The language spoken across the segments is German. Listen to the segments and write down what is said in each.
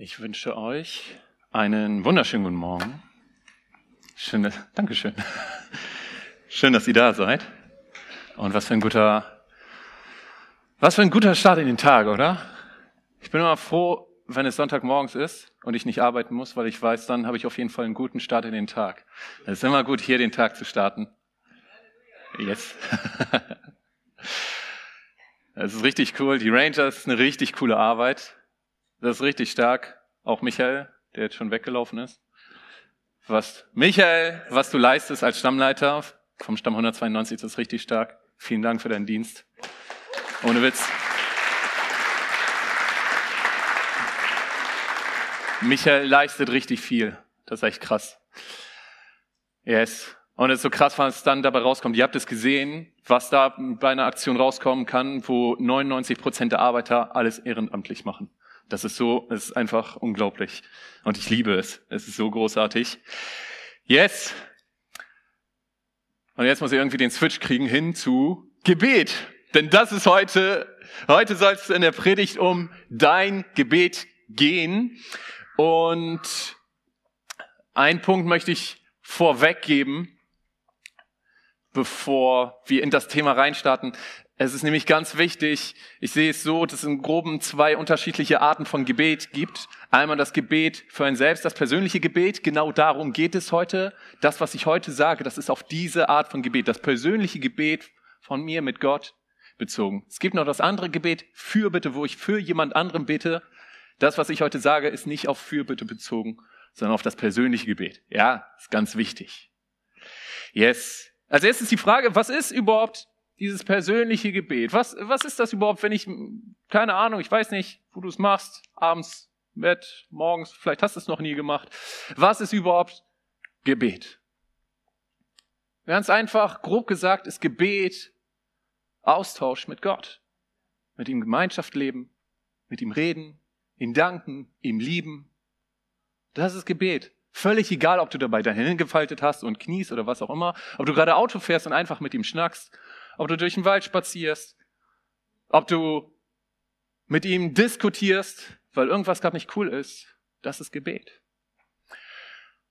Ich wünsche euch einen wunderschönen guten Morgen. Schön, Dankeschön. Schön, dass ihr da seid. Und was für ein guter, was für ein guter Start in den Tag, oder? Ich bin immer froh, wenn es Sonntagmorgens ist und ich nicht arbeiten muss, weil ich weiß, dann habe ich auf jeden Fall einen guten Start in den Tag. Es ist immer gut, hier den Tag zu starten. Yes. Es ist richtig cool. Die Rangers ist eine richtig coole Arbeit. Das ist richtig stark. Auch Michael, der jetzt schon weggelaufen ist. Was, Michael, was du leistest als Stammleiter vom Stamm 192, das ist richtig stark. Vielen Dank für deinen Dienst. Ohne Witz. Michael leistet richtig viel. Das ist echt krass. Yes. Und es ist so krass, was dann dabei rauskommt. Ihr habt es gesehen, was da bei einer Aktion rauskommen kann, wo 99 Prozent der Arbeiter alles ehrenamtlich machen. Das ist so, es ist einfach unglaublich. Und ich liebe es. Es ist so großartig. Yes. Und jetzt muss ich irgendwie den Switch kriegen hin zu Gebet. Denn das ist heute, heute soll es in der Predigt um dein Gebet gehen. Und ein Punkt möchte ich vorweggeben bevor wir in das Thema reinstarten. Es ist nämlich ganz wichtig, ich sehe es so, dass es im Groben zwei unterschiedliche Arten von Gebet gibt. Einmal das Gebet für ein selbst, das persönliche Gebet, genau darum geht es heute. Das, was ich heute sage, das ist auf diese Art von Gebet, das persönliche Gebet von mir mit Gott bezogen. Es gibt noch das andere Gebet, Fürbitte, wo ich für jemand anderen bete. Das, was ich heute sage, ist nicht auf Fürbitte bezogen, sondern auf das persönliche Gebet. Ja, ist ganz wichtig. Yes. Als erstes die Frage, was ist überhaupt dieses persönliche Gebet? Was, was ist das überhaupt, wenn ich, keine Ahnung, ich weiß nicht, wo du es machst, abends, Bett, morgens, vielleicht hast du es noch nie gemacht. Was ist überhaupt Gebet? Ganz einfach, grob gesagt, ist Gebet Austausch mit Gott. Mit ihm Gemeinschaft leben, mit ihm reden, ihm danken, ihm lieben. Das ist Gebet. Völlig egal, ob du dabei deine Hände gefaltet hast und kniest oder was auch immer, ob du gerade Auto fährst und einfach mit ihm schnackst, ob du durch den Wald spazierst, ob du mit ihm diskutierst, weil irgendwas gerade nicht cool ist, das ist Gebet.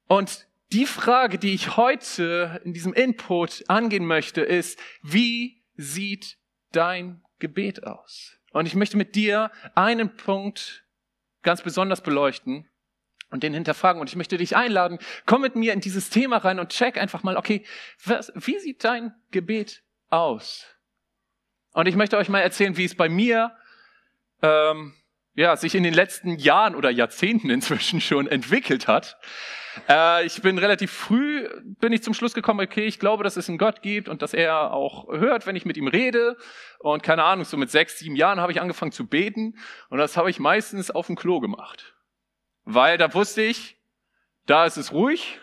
Und die Frage, die ich heute in diesem Input angehen möchte, ist, wie sieht dein Gebet aus? Und ich möchte mit dir einen Punkt ganz besonders beleuchten, und den hinterfragen. Und ich möchte dich einladen, komm mit mir in dieses Thema rein und check einfach mal, okay, was, wie sieht dein Gebet aus? Und ich möchte euch mal erzählen, wie es bei mir ähm, ja, sich in den letzten Jahren oder Jahrzehnten inzwischen schon entwickelt hat. Äh, ich bin relativ früh, bin ich zum Schluss gekommen, okay, ich glaube, dass es einen Gott gibt und dass er auch hört, wenn ich mit ihm rede. Und keine Ahnung, so mit sechs, sieben Jahren habe ich angefangen zu beten und das habe ich meistens auf dem Klo gemacht weil da wusste ich, da ist es ruhig,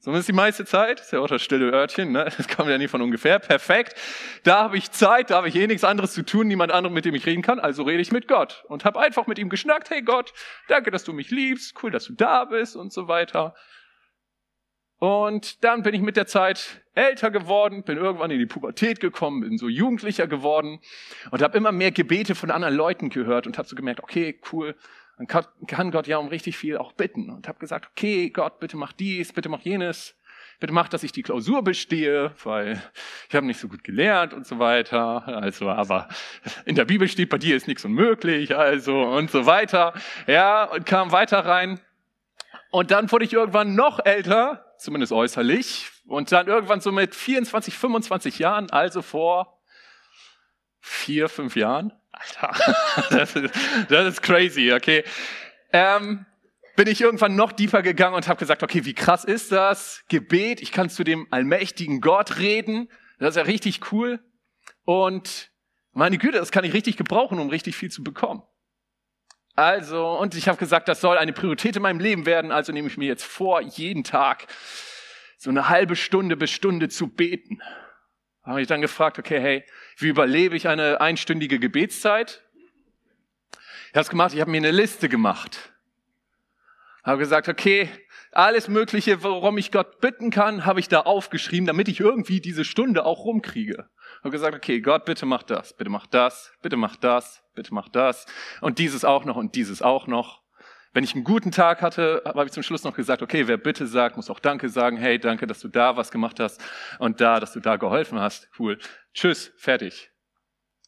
zumindest die meiste Zeit, ist ja auch das stille Örtchen, ne? das kommt ja nie von ungefähr, perfekt. Da habe ich Zeit, da habe ich eh nichts anderes zu tun, niemand anderem, mit dem ich reden kann, also rede ich mit Gott und habe einfach mit ihm geschnackt, hey Gott, danke, dass du mich liebst, cool, dass du da bist und so weiter. Und dann bin ich mit der Zeit älter geworden, bin irgendwann in die Pubertät gekommen, bin so jugendlicher geworden und habe immer mehr Gebete von anderen Leuten gehört und habe so gemerkt, okay, cool, dann kann Gott ja um richtig viel auch bitten. Und habe gesagt, okay, Gott, bitte mach dies, bitte mach jenes, bitte mach, dass ich die Klausur bestehe, weil ich habe nicht so gut gelernt und so weiter. Also, aber in der Bibel steht, bei dir ist nichts unmöglich, also und so weiter. Ja, und kam weiter rein. Und dann wurde ich irgendwann noch älter, zumindest äußerlich. Und dann irgendwann so mit 24, 25 Jahren, also vor vier, fünf Jahren, Alter, das ist, das ist crazy, okay. Ähm, bin ich irgendwann noch tiefer gegangen und habe gesagt, okay, wie krass ist das? Gebet, ich kann zu dem allmächtigen Gott reden, das ist ja richtig cool. Und meine Güte, das kann ich richtig gebrauchen, um richtig viel zu bekommen. Also, und ich habe gesagt, das soll eine Priorität in meinem Leben werden, also nehme ich mir jetzt vor, jeden Tag so eine halbe Stunde bis Stunde zu beten habe ich dann gefragt, okay, hey, wie überlebe ich eine einstündige Gebetszeit? Ich habe es gemacht, ich habe mir eine Liste gemacht. Habe gesagt, okay, alles Mögliche, worum ich Gott bitten kann, habe ich da aufgeschrieben, damit ich irgendwie diese Stunde auch rumkriege. Habe gesagt, okay, Gott, bitte mach das, bitte mach das, bitte mach das, bitte mach das und dieses auch noch und dieses auch noch. Wenn ich einen guten Tag hatte, habe ich zum Schluss noch gesagt, okay, wer bitte sagt, muss auch Danke sagen. Hey, danke, dass du da was gemacht hast und da, dass du da geholfen hast. Cool. Tschüss, fertig.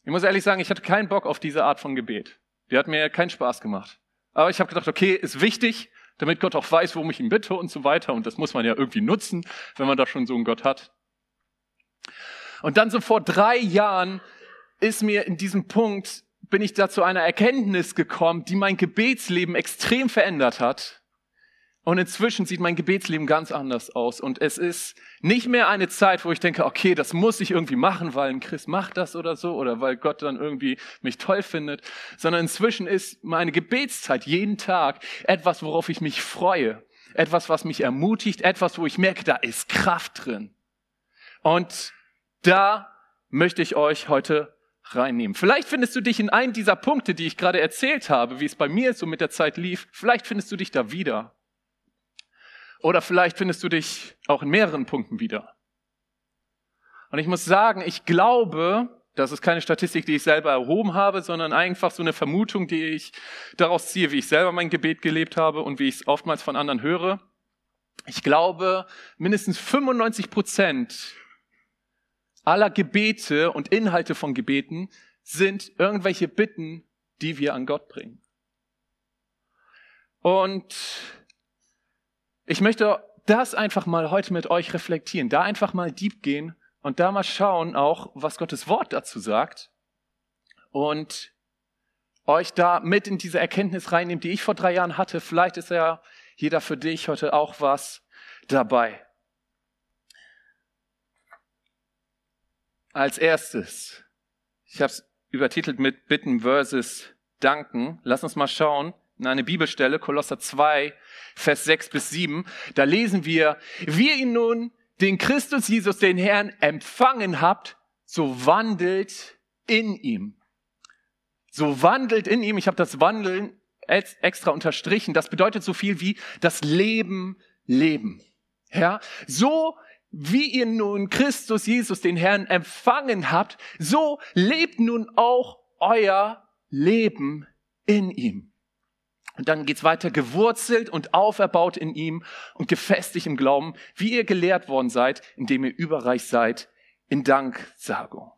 Ich muss ehrlich sagen, ich hatte keinen Bock auf diese Art von Gebet. Die hat mir keinen Spaß gemacht. Aber ich habe gedacht, okay, ist wichtig, damit Gott auch weiß, worum ich ihn bitte und so weiter. Und das muss man ja irgendwie nutzen, wenn man da schon so einen Gott hat. Und dann so vor drei Jahren ist mir in diesem Punkt, bin ich da zu einer Erkenntnis gekommen, die mein Gebetsleben extrem verändert hat. Und inzwischen sieht mein Gebetsleben ganz anders aus. Und es ist nicht mehr eine Zeit, wo ich denke, okay, das muss ich irgendwie machen, weil ein Christ macht das oder so, oder weil Gott dann irgendwie mich toll findet, sondern inzwischen ist meine Gebetszeit jeden Tag etwas, worauf ich mich freue. Etwas, was mich ermutigt, etwas, wo ich merke, da ist Kraft drin. Und da möchte ich euch heute reinnehmen. Vielleicht findest du dich in einem dieser Punkte, die ich gerade erzählt habe, wie es bei mir so mit der Zeit lief, vielleicht findest du dich da wieder. Oder vielleicht findest du dich auch in mehreren Punkten wieder. Und ich muss sagen, ich glaube, das ist keine Statistik, die ich selber erhoben habe, sondern einfach so eine Vermutung, die ich daraus ziehe, wie ich selber mein Gebet gelebt habe und wie ich es oftmals von anderen höre. Ich glaube, mindestens 95 Prozent aller Gebete und Inhalte von Gebeten sind irgendwelche Bitten, die wir an Gott bringen. Und ich möchte das einfach mal heute mit euch reflektieren, da einfach mal deep gehen und da mal schauen auch, was Gottes Wort dazu sagt und euch da mit in diese Erkenntnis reinnehmen, die ich vor drei Jahren hatte. Vielleicht ist ja jeder für dich heute auch was dabei. Als erstes, ich habe es übertitelt mit Bitten versus Danken. Lass uns mal schauen, in eine Bibelstelle, Kolosser 2, Vers 6 bis 7. Da lesen wir, wie ihr nun den Christus Jesus, den Herrn, empfangen habt, so wandelt in ihm. So wandelt in ihm. Ich habe das Wandeln extra unterstrichen. Das bedeutet so viel wie das Leben leben. Ja, so wie ihr nun Christus Jesus, den Herrn, empfangen habt, so lebt nun auch euer Leben in ihm. Und dann geht's weiter, gewurzelt und auferbaut in ihm und gefestigt im Glauben, wie ihr gelehrt worden seid, indem ihr überreich seid in Danksagung.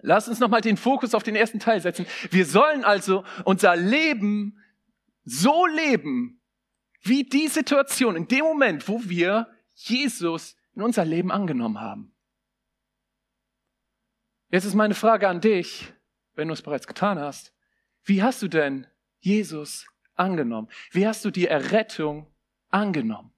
Lass uns nochmal den Fokus auf den ersten Teil setzen. Wir sollen also unser Leben so leben, wie die Situation in dem Moment, wo wir Jesus in unser Leben angenommen haben. Jetzt ist meine Frage an dich, wenn du es bereits getan hast. Wie hast du denn Jesus angenommen? Wie hast du die Errettung angenommen?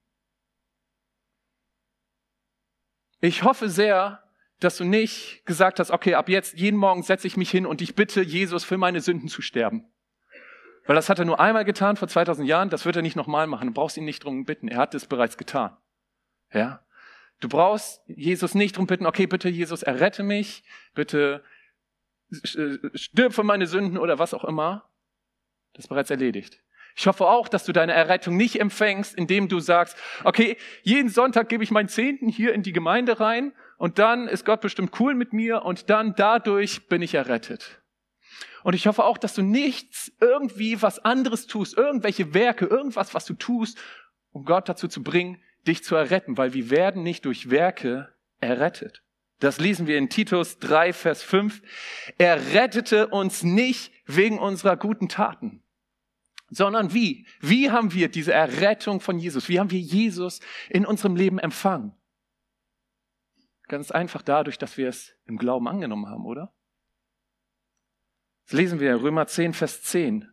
Ich hoffe sehr, dass du nicht gesagt hast, okay, ab jetzt jeden Morgen setze ich mich hin und ich bitte Jesus für meine Sünden zu sterben. Weil das hat er nur einmal getan vor 2000 Jahren, das wird er nicht nochmal machen. Du brauchst ihn nicht drum bitten, er hat es bereits getan. Ja? Du brauchst Jesus nicht drum bitten, okay, bitte Jesus, errette mich, bitte stirb für meine Sünden oder was auch immer. Das ist bereits erledigt. Ich hoffe auch, dass du deine Errettung nicht empfängst, indem du sagst, okay, jeden Sonntag gebe ich meinen Zehnten hier in die Gemeinde rein und dann ist Gott bestimmt cool mit mir und dann dadurch bin ich errettet. Und ich hoffe auch, dass du nichts irgendwie was anderes tust, irgendwelche Werke, irgendwas, was du tust, um Gott dazu zu bringen, dich zu erretten, weil wir werden nicht durch Werke errettet. Das lesen wir in Titus 3, Vers 5. Er rettete uns nicht wegen unserer guten Taten, sondern wie? Wie haben wir diese Errettung von Jesus? Wie haben wir Jesus in unserem Leben empfangen? Ganz einfach dadurch, dass wir es im Glauben angenommen haben, oder? Das lesen wir in Römer 10, Vers 10.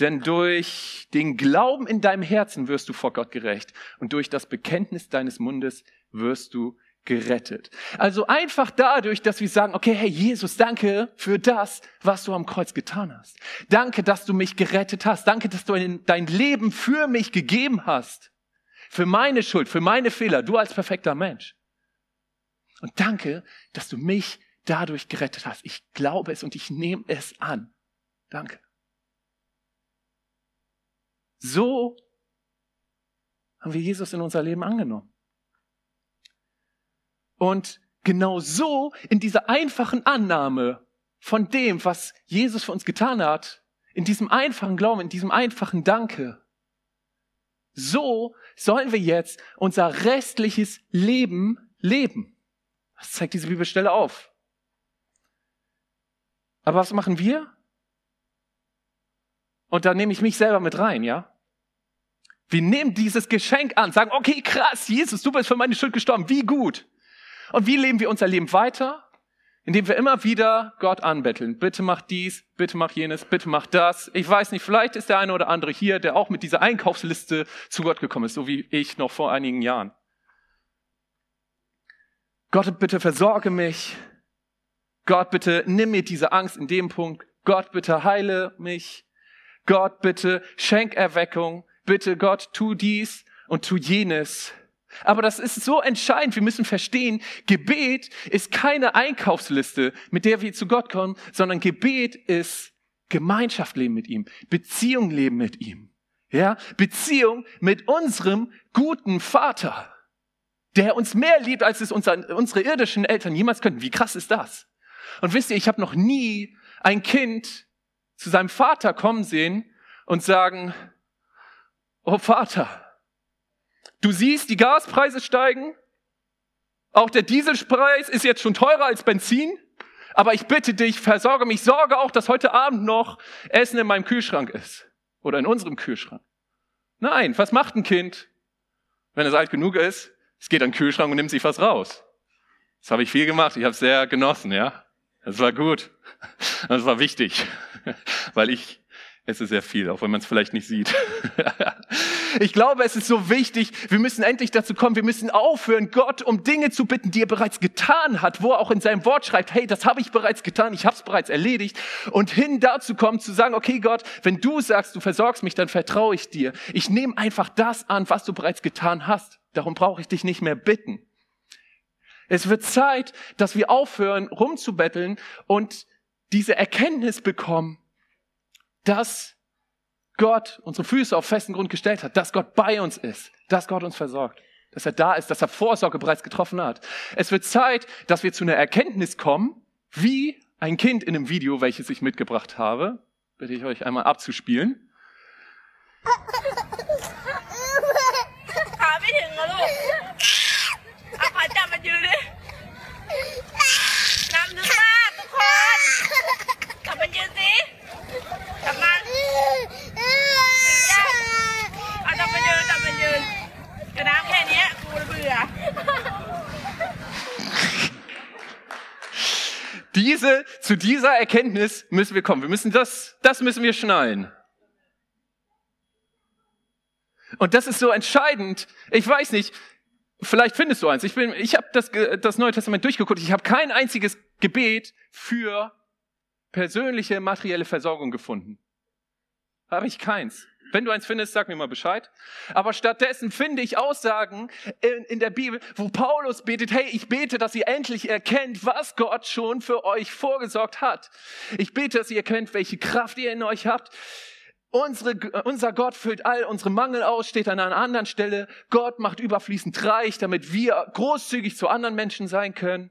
Denn durch den Glauben in deinem Herzen wirst du vor Gott gerecht und durch das Bekenntnis deines Mundes wirst du gerettet. Also einfach dadurch, dass wir sagen, okay, hey Jesus, danke für das, was du am Kreuz getan hast. Danke, dass du mich gerettet hast. Danke, dass du dein Leben für mich gegeben hast. Für meine Schuld, für meine Fehler, du als perfekter Mensch. Und danke, dass du mich dadurch gerettet hast. Ich glaube es und ich nehme es an. Danke. So haben wir Jesus in unser Leben angenommen. Und genau so in dieser einfachen Annahme von dem, was Jesus für uns getan hat, in diesem einfachen Glauben, in diesem einfachen Danke. So sollen wir jetzt unser restliches Leben leben. Das zeigt diese Bibelstelle auf. Aber was machen wir? Und da nehme ich mich selber mit rein, ja? Wir nehmen dieses Geschenk an, sagen, okay, krass, Jesus, du bist für meine Schuld gestorben, wie gut. Und wie leben wir unser Leben weiter? Indem wir immer wieder Gott anbetteln. Bitte mach dies, bitte mach jenes, bitte mach das. Ich weiß nicht, vielleicht ist der eine oder andere hier, der auch mit dieser Einkaufsliste zu Gott gekommen ist, so wie ich noch vor einigen Jahren. Gott, bitte versorge mich. Gott, bitte nimm mir diese Angst in dem Punkt. Gott, bitte heile mich. Gott, bitte schenk Erweckung. Bitte Gott, tu dies und tu jenes. Aber das ist so entscheidend. Wir müssen verstehen, Gebet ist keine Einkaufsliste, mit der wir zu Gott kommen, sondern Gebet ist Gemeinschaft leben mit ihm, Beziehung leben mit ihm. Ja, Beziehung mit unserem guten Vater, der uns mehr liebt, als es unsere irdischen Eltern jemals könnten. Wie krass ist das? Und wisst ihr, ich habe noch nie ein Kind zu seinem Vater kommen sehen und sagen, oh Vater, Du siehst, die Gaspreise steigen. Auch der Dieselpreis ist jetzt schon teurer als Benzin. Aber ich bitte dich, versorge mich, sorge auch, dass heute Abend noch Essen in meinem Kühlschrank ist. Oder in unserem Kühlschrank. Nein, was macht ein Kind, wenn es alt genug ist? Es geht an den Kühlschrank und nimmt sich was raus. Das habe ich viel gemacht. Ich habe es sehr genossen, ja. Das war gut. Das war wichtig, weil ich esse sehr viel, auch wenn man es vielleicht nicht sieht. Ich glaube, es ist so wichtig, wir müssen endlich dazu kommen, wir müssen aufhören, Gott um Dinge zu bitten, die er bereits getan hat, wo er auch in seinem Wort schreibt, hey, das habe ich bereits getan, ich habe es bereits erledigt. Und hin dazu kommen, zu sagen, okay Gott, wenn du sagst, du versorgst mich, dann vertraue ich dir. Ich nehme einfach das an, was du bereits getan hast. Darum brauche ich dich nicht mehr bitten. Es wird Zeit, dass wir aufhören, rumzubetteln und diese Erkenntnis bekommen, dass Gott unsere Füße auf festen Grund gestellt hat, dass Gott bei uns ist, dass Gott uns versorgt, dass er da ist, dass er Vorsorge bereits getroffen hat. Es wird Zeit, dass wir zu einer Erkenntnis kommen, wie ein Kind in einem Video, welches ich mitgebracht habe. Bitte ich euch einmal abzuspielen. Diese, zu dieser Erkenntnis müssen wir kommen. Wir müssen das, das müssen wir schnallen. Und das ist so entscheidend. Ich weiß nicht, vielleicht findest du eins. Ich ich habe das, das Neue Testament durchgeguckt. Ich habe kein einziges Gebet für persönliche materielle Versorgung gefunden. Habe ich keins. Wenn du eins findest, sag mir mal Bescheid. Aber stattdessen finde ich Aussagen in, in, der Bibel, wo Paulus betet, hey, ich bete, dass ihr endlich erkennt, was Gott schon für euch vorgesorgt hat. Ich bete, dass ihr erkennt, welche Kraft ihr in euch habt. Unsere, unser Gott füllt all unsere Mangel aus, steht an einer anderen Stelle. Gott macht überfließend reich, damit wir großzügig zu anderen Menschen sein können.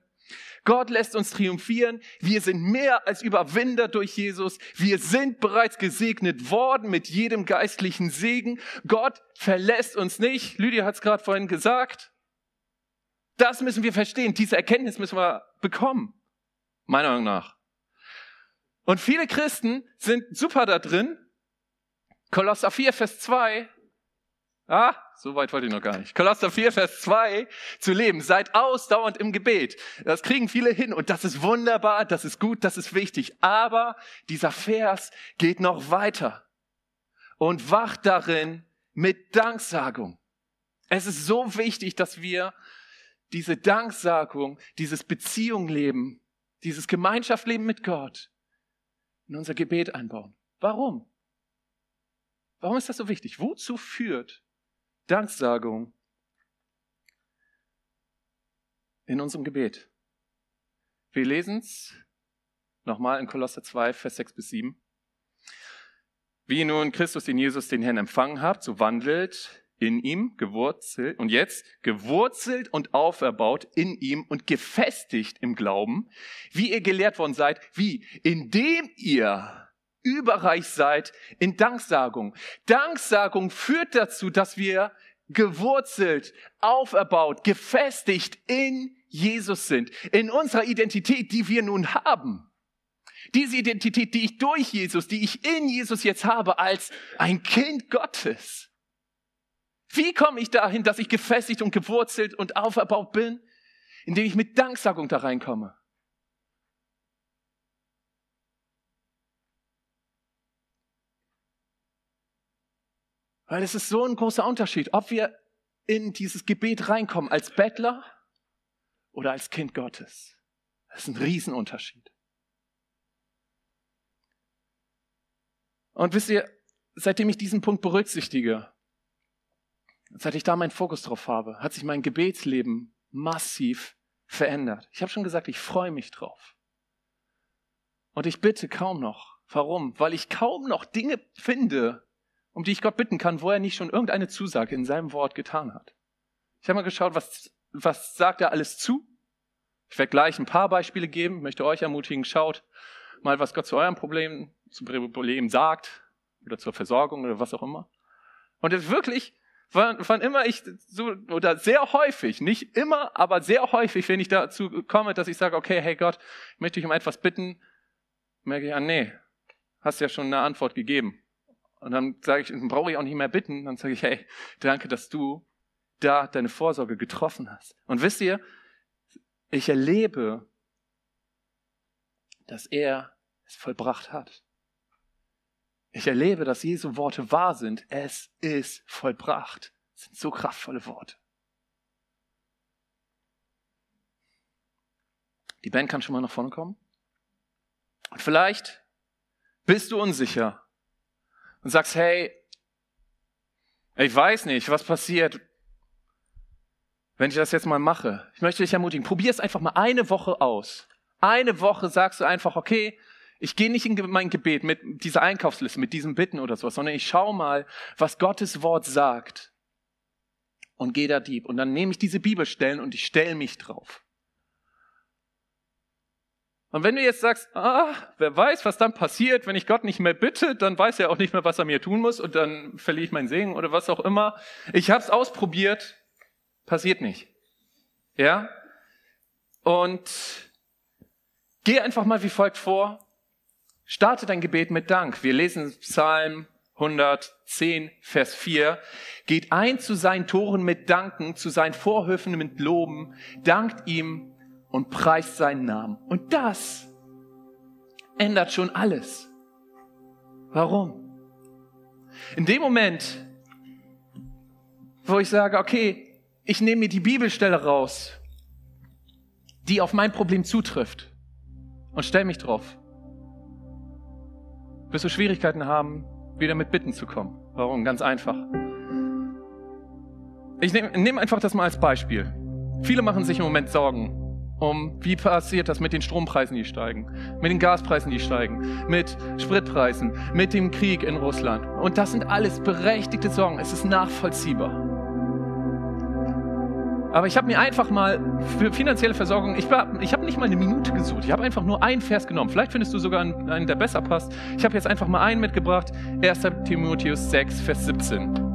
Gott lässt uns triumphieren. Wir sind mehr als Überwinder durch Jesus. Wir sind bereits gesegnet worden mit jedem geistlichen Segen. Gott verlässt uns nicht. Lydia hat es gerade vorhin gesagt. Das müssen wir verstehen. Diese Erkenntnis müssen wir bekommen. Meiner Meinung nach. Und viele Christen sind super da drin. Kolosser 4, Vers 2 Ah, so weit wollte ich noch gar nicht. Kolosser 4, Vers 2 zu leben. Seid ausdauernd im Gebet. Das kriegen viele hin und das ist wunderbar, das ist gut, das ist wichtig. Aber dieser Vers geht noch weiter und wacht darin mit Danksagung. Es ist so wichtig, dass wir diese Danksagung, dieses Beziehungleben, dieses Gemeinschaftsleben mit Gott in unser Gebet einbauen. Warum? Warum ist das so wichtig? Wozu führt Danksagung in unserem Gebet. Wir lesen es nochmal in Kolosser 2, Vers 6 bis 7. Wie nun Christus in Jesus den Herrn empfangen habt, so wandelt in ihm, gewurzelt und jetzt gewurzelt und auferbaut in ihm und gefestigt im Glauben, wie ihr gelehrt worden seid, wie indem ihr überreich seid in Danksagung. Danksagung führt dazu, dass wir gewurzelt, auferbaut, gefestigt in Jesus sind, in unserer Identität, die wir nun haben. Diese Identität, die ich durch Jesus, die ich in Jesus jetzt habe als ein Kind Gottes. Wie komme ich dahin, dass ich gefestigt und gewurzelt und auferbaut bin? Indem ich mit Danksagung da reinkomme. Weil es ist so ein großer Unterschied, ob wir in dieses Gebet reinkommen als Bettler oder als Kind Gottes. Das ist ein Riesenunterschied. Und wisst ihr, seitdem ich diesen Punkt berücksichtige, seit ich da meinen Fokus drauf habe, hat sich mein Gebetsleben massiv verändert. Ich habe schon gesagt, ich freue mich drauf. Und ich bitte kaum noch. Warum? Weil ich kaum noch Dinge finde, um die ich Gott bitten kann, wo er nicht schon irgendeine Zusage in seinem Wort getan hat. Ich habe mal geschaut, was, was sagt er alles zu? Ich werde gleich ein paar Beispiele geben, möchte euch ermutigen, schaut mal, was Gott zu eurem Problem, zu Problem sagt oder zur Versorgung oder was auch immer. Und wirklich, wann, wann immer ich so, oder sehr häufig, nicht immer, aber sehr häufig, wenn ich dazu komme, dass ich sage, okay, hey Gott, möchte ich um etwas bitten, merke ich, ah nee, hast ja schon eine Antwort gegeben. Und dann sage ich, dann brauche ich auch nicht mehr bitten. Dann sage ich, hey, danke, dass du da deine Vorsorge getroffen hast. Und wisst ihr, ich erlebe, dass er es vollbracht hat. Ich erlebe, dass Jesu Worte wahr sind. Es ist vollbracht. Das sind so kraftvolle Worte. Die Band kann schon mal nach vorne kommen. Und vielleicht bist du unsicher und sagst, hey, ich weiß nicht, was passiert, wenn ich das jetzt mal mache. Ich möchte dich ermutigen, probier es einfach mal eine Woche aus. Eine Woche sagst du einfach, okay, ich gehe nicht in mein Gebet mit dieser Einkaufsliste, mit diesem Bitten oder sowas, sondern ich schaue mal, was Gottes Wort sagt und gehe da deep. Und dann nehme ich diese Bibelstellen und ich stelle mich drauf. Und wenn du jetzt sagst, ah, wer weiß, was dann passiert, wenn ich Gott nicht mehr bitte, dann weiß er auch nicht mehr, was er mir tun muss und dann verliere ich meinen Segen oder was auch immer. Ich habe es ausprobiert, passiert nicht. Ja? Und geh einfach mal wie folgt vor. Starte dein Gebet mit Dank. Wir lesen Psalm 110, Vers 4. Geht ein zu seinen Toren mit Danken, zu seinen Vorhöfen mit Loben. Dankt ihm und preist seinen Namen. Und das ändert schon alles. Warum? In dem Moment, wo ich sage, okay, ich nehme mir die Bibelstelle raus, die auf mein Problem zutrifft und stelle mich drauf, wirst du Schwierigkeiten haben, wieder mit Bitten zu kommen. Warum? Ganz einfach. Ich nehme nehm einfach das mal als Beispiel. Viele machen sich im Moment Sorgen um, wie passiert das mit den Strompreisen, die steigen, mit den Gaspreisen, die steigen, mit Spritpreisen, mit dem Krieg in Russland. Und das sind alles berechtigte Sorgen. Es ist nachvollziehbar. Aber ich habe mir einfach mal für finanzielle Versorgung, ich, ich habe nicht mal eine Minute gesucht. Ich habe einfach nur einen Vers genommen. Vielleicht findest du sogar einen, der besser passt. Ich habe jetzt einfach mal einen mitgebracht. 1. Timotheus 6, Vers 17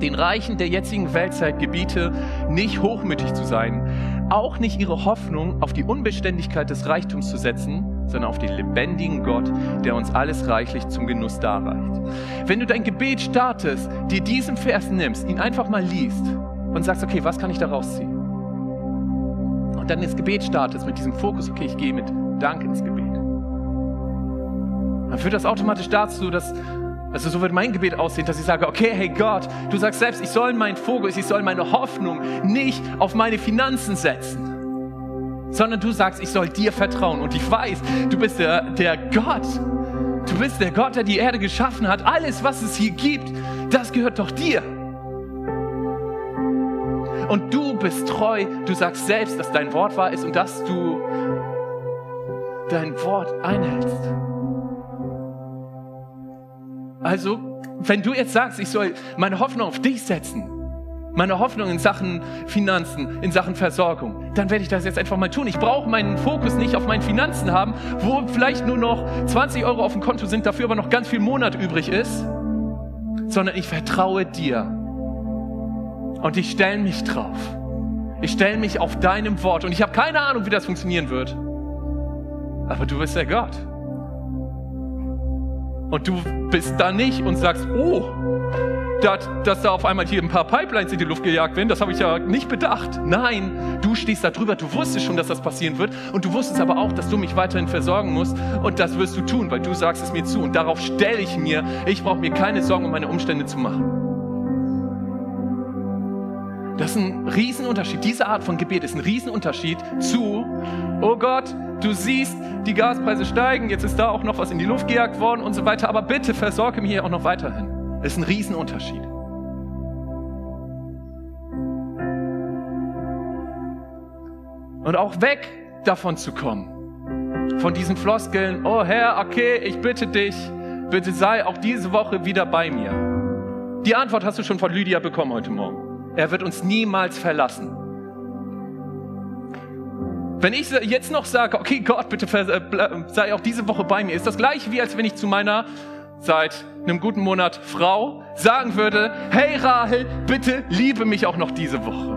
den Reichen der jetzigen Weltzeit gebiete, nicht hochmütig zu sein, auch nicht ihre Hoffnung auf die Unbeständigkeit des Reichtums zu setzen, sondern auf den lebendigen Gott, der uns alles reichlich zum Genuss darreicht. Wenn du dein Gebet startest, dir diesen Vers nimmst, ihn einfach mal liest und sagst, okay, was kann ich daraus ziehen? Und dann ins Gebet startest mit diesem Fokus, okay, ich gehe mit Dank ins Gebet. Dann führt das automatisch dazu, dass also so wird mein Gebet aussehen, dass ich sage, okay, hey Gott, du sagst selbst, ich soll meinen Fokus, ich soll meine Hoffnung nicht auf meine Finanzen setzen, sondern du sagst, ich soll dir vertrauen. Und ich weiß, du bist der, der Gott. Du bist der Gott, der die Erde geschaffen hat. Alles, was es hier gibt, das gehört doch dir. Und du bist treu. Du sagst selbst, dass dein Wort wahr ist und dass du dein Wort einhältst. Also, wenn du jetzt sagst, ich soll meine Hoffnung auf dich setzen, meine Hoffnung in Sachen Finanzen, in Sachen Versorgung, dann werde ich das jetzt einfach mal tun. Ich brauche meinen Fokus nicht auf meinen Finanzen haben, wo vielleicht nur noch 20 Euro auf dem Konto sind, dafür aber noch ganz viel Monat übrig ist, sondern ich vertraue dir. Und ich stelle mich drauf. Ich stelle mich auf deinem Wort und ich habe keine Ahnung, wie das funktionieren wird. Aber du bist der Gott. Und du bist da nicht und sagst, oh, dass, dass da auf einmal hier ein paar Pipelines in die Luft gejagt werden, das habe ich ja nicht bedacht. Nein, du stehst da drüber, du wusstest schon, dass das passieren wird und du wusstest aber auch, dass du mich weiterhin versorgen musst und das wirst du tun, weil du sagst es mir zu und darauf stelle ich mir, ich brauche mir keine Sorgen um meine Umstände zu machen. Das ist ein Riesenunterschied. Diese Art von Gebet ist ein Riesenunterschied zu, oh Gott, du siehst, die Gaspreise steigen, jetzt ist da auch noch was in die Luft gejagt worden und so weiter, aber bitte versorge mich hier auch noch weiterhin. Das ist ein Riesenunterschied. Und auch weg davon zu kommen, von diesen Floskeln, oh Herr, okay, ich bitte dich, bitte sei auch diese Woche wieder bei mir. Die Antwort hast du schon von Lydia bekommen heute Morgen. Er wird uns niemals verlassen. Wenn ich jetzt noch sage, okay Gott, bitte äh, sei auch diese Woche bei mir, ist das gleiche wie als wenn ich zu meiner seit einem guten Monat Frau sagen würde, hey Rahel, bitte liebe mich auch noch diese Woche.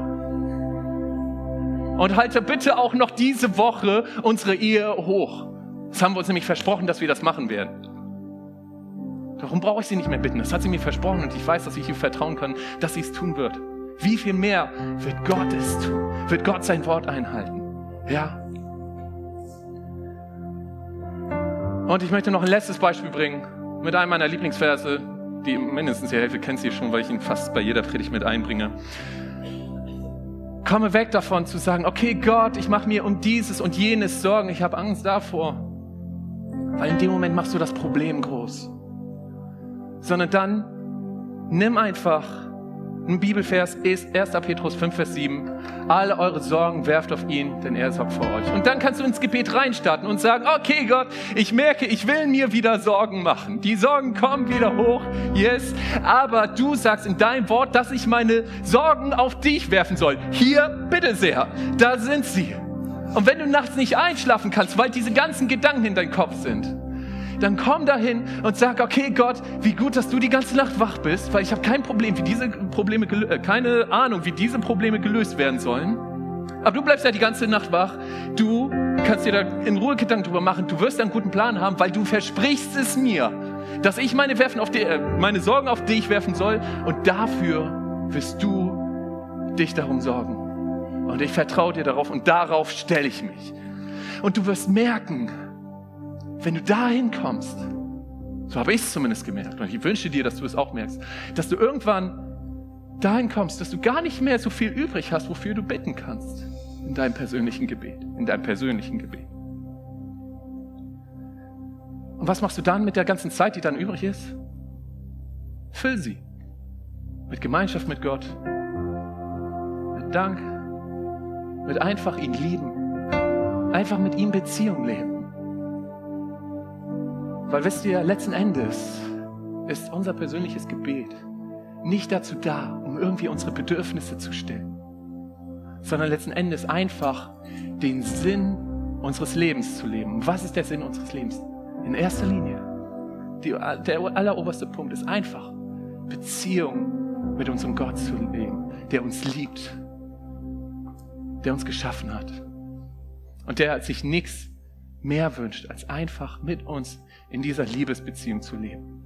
Und halte bitte auch noch diese Woche unsere Ehe hoch. Das haben wir uns nämlich versprochen, dass wir das machen werden. Darum brauche ich sie nicht mehr bitten. Das hat sie mir versprochen und ich weiß, dass ich ihr vertrauen kann, dass sie es tun wird. Wie viel mehr wird Gott es tun? Wird Gott sein Wort einhalten? Ja. Und ich möchte noch ein letztes Beispiel bringen mit einem meiner Lieblingsverse, die mindestens die Hälfte kennt sie schon, weil ich ihn fast bei jeder Predigt mit einbringe. Komme weg davon zu sagen, okay Gott, ich mache mir um dieses und jenes Sorgen, ich habe Angst davor. Weil in dem Moment machst du das Problem groß. Sondern dann nimm einfach ein Bibelvers ist 1. Petrus 5, Vers 7. Alle eure Sorgen werft auf ihn, denn er sorgt für euch. Und dann kannst du ins Gebet reinstarten und sagen, okay Gott, ich merke, ich will mir wieder Sorgen machen. Die Sorgen kommen wieder hoch, yes. Aber du sagst in deinem Wort, dass ich meine Sorgen auf dich werfen soll. Hier, bitte sehr, da sind sie. Und wenn du nachts nicht einschlafen kannst, weil diese ganzen Gedanken in deinem Kopf sind, dann komm dahin und sag, okay Gott, wie gut, dass du die ganze Nacht wach bist, weil ich habe kein Problem, wie diese Probleme, äh, keine Ahnung, wie diese Probleme gelöst werden sollen. Aber du bleibst ja die ganze Nacht wach. Du kannst dir da in Ruhe Gedanken drüber machen. Du wirst einen guten Plan haben, weil du versprichst es mir, dass ich meine, werfen auf die, äh, meine Sorgen auf dich werfen soll. Und dafür wirst du dich darum sorgen. Und ich vertraue dir darauf und darauf stelle ich mich. Und du wirst merken, wenn du dahin kommst, so habe ich es zumindest gemerkt, und ich wünsche dir, dass du es auch merkst, dass du irgendwann dahin kommst, dass du gar nicht mehr so viel übrig hast, wofür du bitten kannst in deinem persönlichen Gebet, in deinem persönlichen Gebet. Und was machst du dann mit der ganzen Zeit, die dann übrig ist? Füll sie mit Gemeinschaft mit Gott, mit Dank, mit einfach ihn lieben, einfach mit ihm Beziehung leben. Weil wisst ihr, letzten Endes ist unser persönliches Gebet nicht dazu da, um irgendwie unsere Bedürfnisse zu stillen, sondern letzten Endes einfach den Sinn unseres Lebens zu leben. Was ist der Sinn unseres Lebens? In erster Linie, die, der alleroberste Punkt ist einfach Beziehung mit unserem Gott zu leben, der uns liebt, der uns geschaffen hat und der sich nichts mehr wünscht, als einfach mit uns in dieser Liebesbeziehung zu leben.